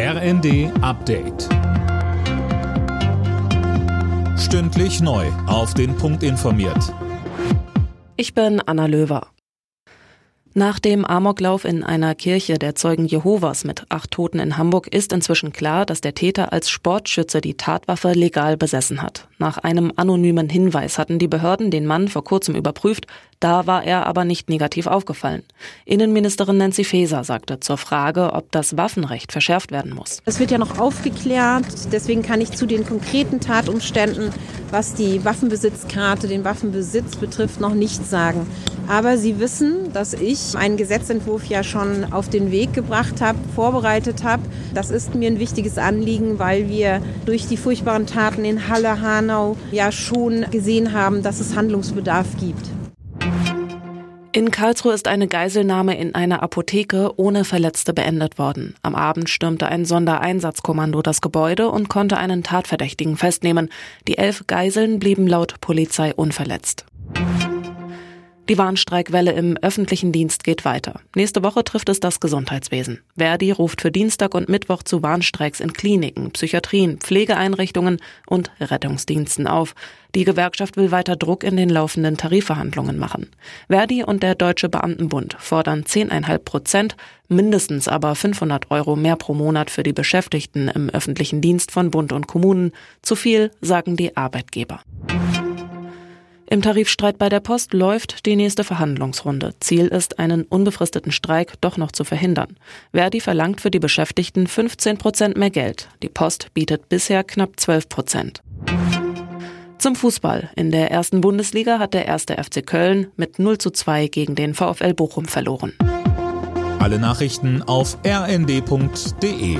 RND Update. Stündlich neu. Auf den Punkt informiert. Ich bin Anna Löwer. Nach dem Amoklauf in einer Kirche der Zeugen Jehovas mit acht Toten in Hamburg ist inzwischen klar, dass der Täter als Sportschütze die Tatwaffe legal besessen hat. Nach einem anonymen Hinweis hatten die Behörden den Mann vor kurzem überprüft, da war er aber nicht negativ aufgefallen. Innenministerin Nancy Faeser sagte zur Frage, ob das Waffenrecht verschärft werden muss. Es wird ja noch aufgeklärt, deswegen kann ich zu den konkreten Tatumständen, was die Waffenbesitzkarte, den Waffenbesitz betrifft, noch nichts sagen. Aber Sie wissen, dass ich einen Gesetzentwurf ja schon auf den Weg gebracht habe, vorbereitet habe. Das ist mir ein wichtiges Anliegen, weil wir durch die furchtbaren Taten in Halle, Hanau ja schon gesehen haben, dass es Handlungsbedarf gibt. In Karlsruhe ist eine Geiselnahme in einer Apotheke ohne Verletzte beendet worden. Am Abend stürmte ein Sondereinsatzkommando das Gebäude und konnte einen Tatverdächtigen festnehmen. Die elf Geiseln blieben laut Polizei unverletzt. Die Warnstreikwelle im öffentlichen Dienst geht weiter. Nächste Woche trifft es das Gesundheitswesen. Verdi ruft für Dienstag und Mittwoch zu Warnstreiks in Kliniken, Psychiatrien, Pflegeeinrichtungen und Rettungsdiensten auf. Die Gewerkschaft will weiter Druck in den laufenden Tarifverhandlungen machen. Verdi und der Deutsche Beamtenbund fordern 10,5 Prozent, mindestens aber 500 Euro mehr pro Monat für die Beschäftigten im öffentlichen Dienst von Bund und Kommunen. Zu viel, sagen die Arbeitgeber. Im Tarifstreit bei der Post läuft die nächste Verhandlungsrunde. Ziel ist, einen unbefristeten Streik doch noch zu verhindern. Verdi verlangt für die Beschäftigten 15 Prozent mehr Geld. Die Post bietet bisher knapp 12 Prozent. Zum Fußball. In der ersten Bundesliga hat der erste FC Köln mit 0 zu 2 gegen den VfL Bochum verloren. Alle Nachrichten auf rnd.de